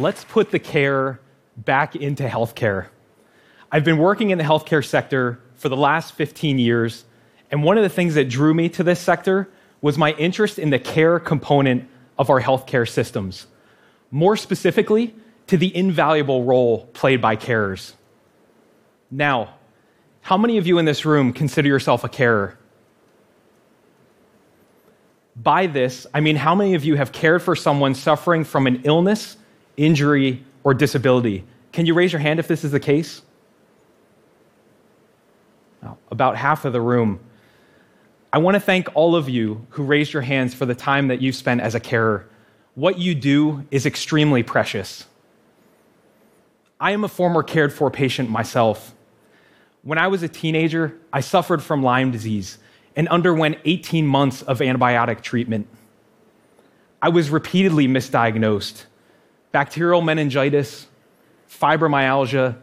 let's put the care back into healthcare. I've been working in the healthcare sector for the last 15 years, and one of the things that drew me to this sector was my interest in the care component of our healthcare systems. More specifically, to the invaluable role played by carers. Now, how many of you in this room consider yourself a carer? By this, I mean how many of you have cared for someone suffering from an illness, injury, or disability? Can you raise your hand if this is the case? about half of the room. I want to thank all of you who raised your hands for the time that you've spent as a carer. What you do is extremely precious. I am a former cared for patient myself. When I was a teenager, I suffered from Lyme disease and underwent 18 months of antibiotic treatment. I was repeatedly misdiagnosed bacterial meningitis, fibromyalgia,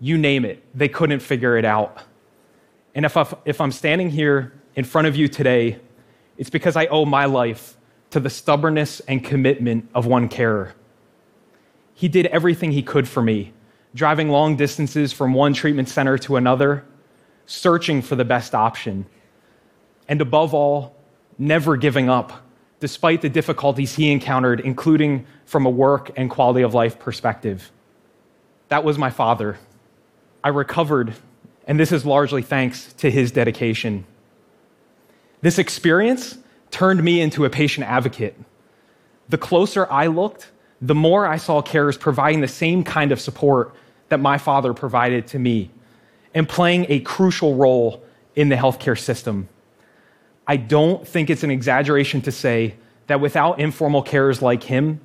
you name it, they couldn't figure it out. And if, I, if I'm standing here in front of you today, it's because I owe my life to the stubbornness and commitment of one carer. He did everything he could for me, driving long distances from one treatment center to another, searching for the best option, and above all, never giving up, despite the difficulties he encountered, including from a work and quality of life perspective. That was my father. I recovered and this is largely thanks to his dedication. This experience turned me into a patient advocate. The closer I looked, the more I saw carers providing the same kind of support that my father provided to me and playing a crucial role in the healthcare system. I don't think it's an exaggeration to say that without informal carers like him,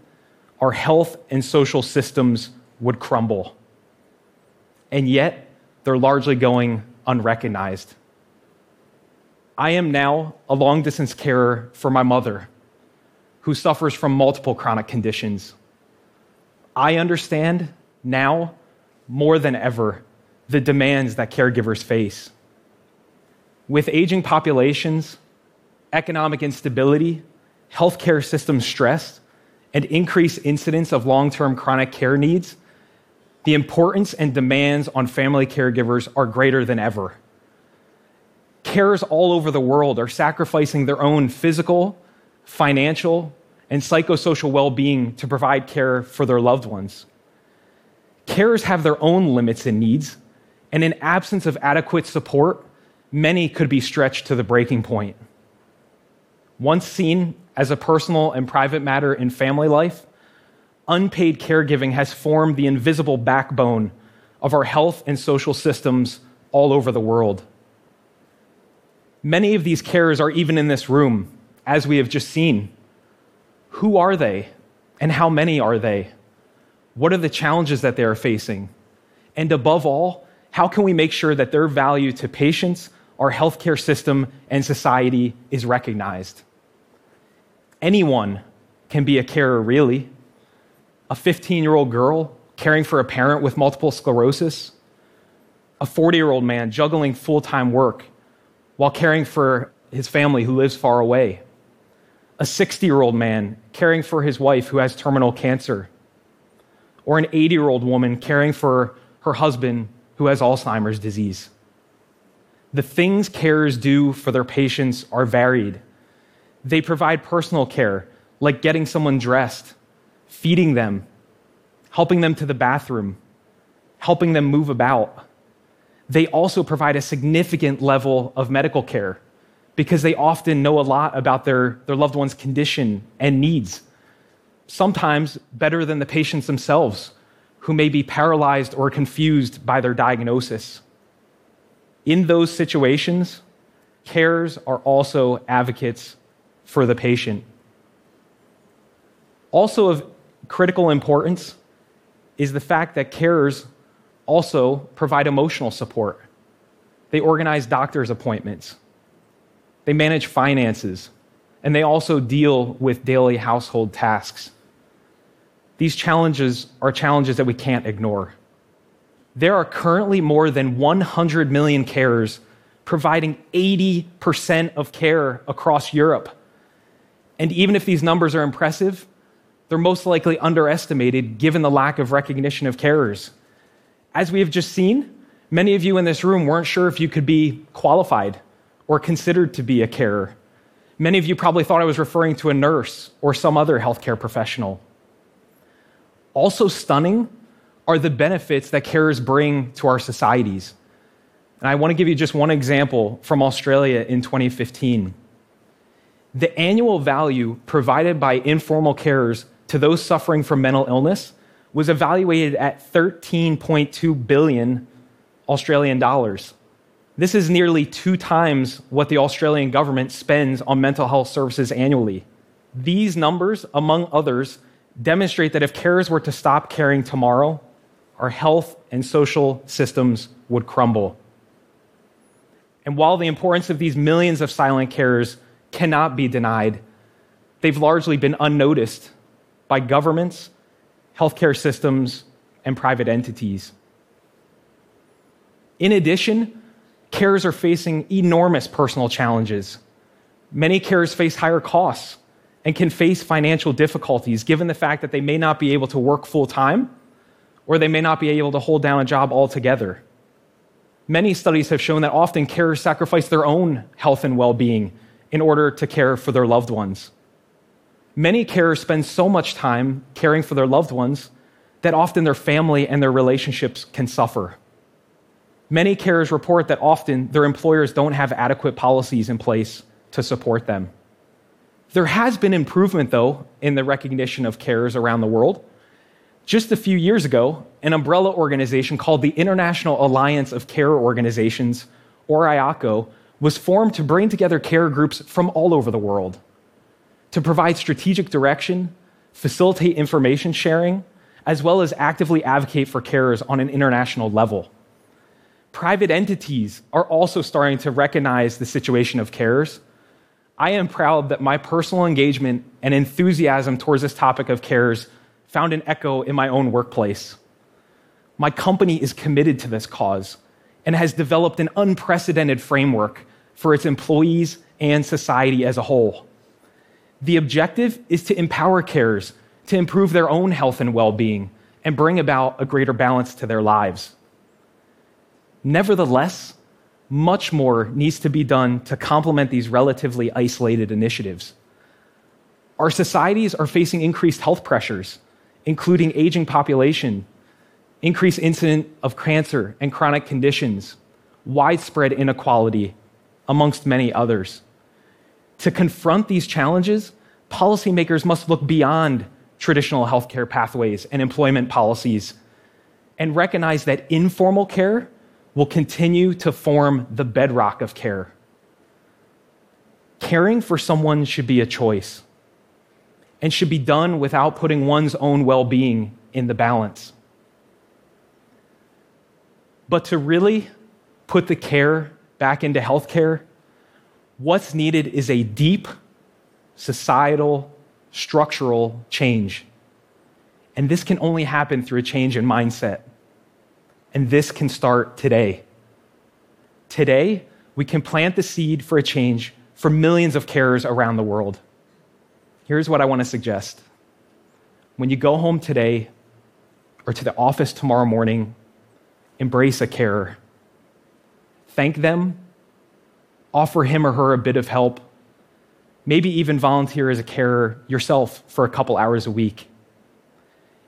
our health and social systems would crumble. And yet, they're largely going unrecognized. I am now a long distance carer for my mother, who suffers from multiple chronic conditions. I understand now more than ever the demands that caregivers face. With aging populations, economic instability, healthcare system stress, and increased incidence of long term chronic care needs, the importance and demands on family caregivers are greater than ever. Carers all over the world are sacrificing their own physical, financial, and psychosocial well being to provide care for their loved ones. Carers have their own limits and needs, and in absence of adequate support, many could be stretched to the breaking point. Once seen as a personal and private matter in family life, unpaid caregiving has formed the invisible backbone of our health and social systems all over the world. Many of these carers are even in this room, as we have just seen. Who are they, and how many are they? What are the challenges that they are facing? And above all, how can we make sure that their value to patients, our healthcare system, and society is recognized? Anyone can be a carer, really a 15 year old girl caring for a parent with multiple sclerosis, a 40 year old man juggling full time work while caring for his family who lives far away, a 60 year old man caring for his wife who has terminal cancer, or an 80 year old woman caring for her husband who has Alzheimer's disease. The things carers do for their patients are varied. They provide personal care, like getting someone dressed feeding them, helping them to the bathroom, helping them move about. They also provide a significant level of medical care because they often know a lot about their, their loved one's condition and needs, sometimes better than the patients themselves, who may be paralyzed or confused by their diagnosis. In those situations, carers are also advocates for the patient. Also, of critical importance is the fact that carers also provide emotional support. They organize doctor's appointments, they manage finances, and they also deal with daily household tasks. These challenges are challenges that we can't ignore. There are currently more than 100 million carers providing 80% of care across Europe. And even if these numbers are impressive, they're most likely underestimated given the lack of recognition of carers. As we have just seen, many of you in this room weren't sure if you could be qualified or considered to be a carer. Many of you probably thought I was referring to a nurse or some other healthcare professional. Also, stunning are the benefits that carers bring to our societies. And I want to give you just one example from Australia in 2015. The annual value provided by informal carers to those suffering from mental illness was evaluated at 13.2 billion Australian dollars. This is nearly two times what the Australian government spends on mental health services annually. These numbers, among others, demonstrate that if carers were to stop caring tomorrow, our health and social systems would crumble. And while the importance of these millions of silent carers cannot be denied, they've largely been unnoticed by governments, healthcare systems, and private entities. In addition, carers are facing enormous personal challenges. Many carers face higher costs and can face financial difficulties given the fact that they may not be able to work full time or they may not be able to hold down a job altogether. Many studies have shown that often carers sacrifice their own health and well being in order to care for their loved ones. Many carers spend so much time caring for their loved ones that often their family and their relationships can suffer. Many carers report that often their employers don't have adequate policies in place to support them. There has been improvement, though, in the recognition of carers around the world. Just a few years ago, an umbrella organization called the International Alliance of Care Organizations, or IACO, was formed to bring together care groups from all over the world to provide strategic direction, facilitate information sharing, as well as actively advocate for carers on an international level. Private entities are also starting to recognize the situation of carers. I am proud that my personal engagement and enthusiasm towards this topic of carers found an echo in my own workplace. My company is committed to this cause and has developed an unprecedented framework for its employees and society as a whole. The objective is to empower carers to improve their own health and well being and bring about a greater balance to their lives. Nevertheless, much more needs to be done to complement these relatively isolated initiatives. Our societies are facing increased health pressures including aging population, increased incidence of cancer and chronic conditions, widespread inequality, amongst many others. To confront these challenges, policymakers must look beyond traditional healthcare pathways and employment policies and recognize that informal care will continue to form the bedrock of care. Caring for someone should be a choice and should be done without putting one's own well being in the balance. But to really put the care back into healthcare, what's needed is a deep societal, structural change. And this can only happen through a change in mindset. And this can start today. Today, we can plant the seed for a change for millions of carers around the world. Here's what I want to suggest. When you go home today or to the office tomorrow morning, embrace a carer. Thank them, offer him or her a bit of help, maybe even volunteer as a carer yourself for a couple hours a week.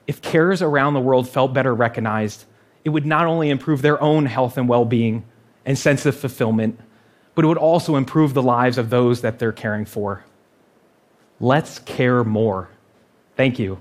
If carers around the world felt better recognized, it would not only improve their own health and well being and sense of fulfillment, but it would also improve the lives of those that they're caring for. Let's care more. Thank you.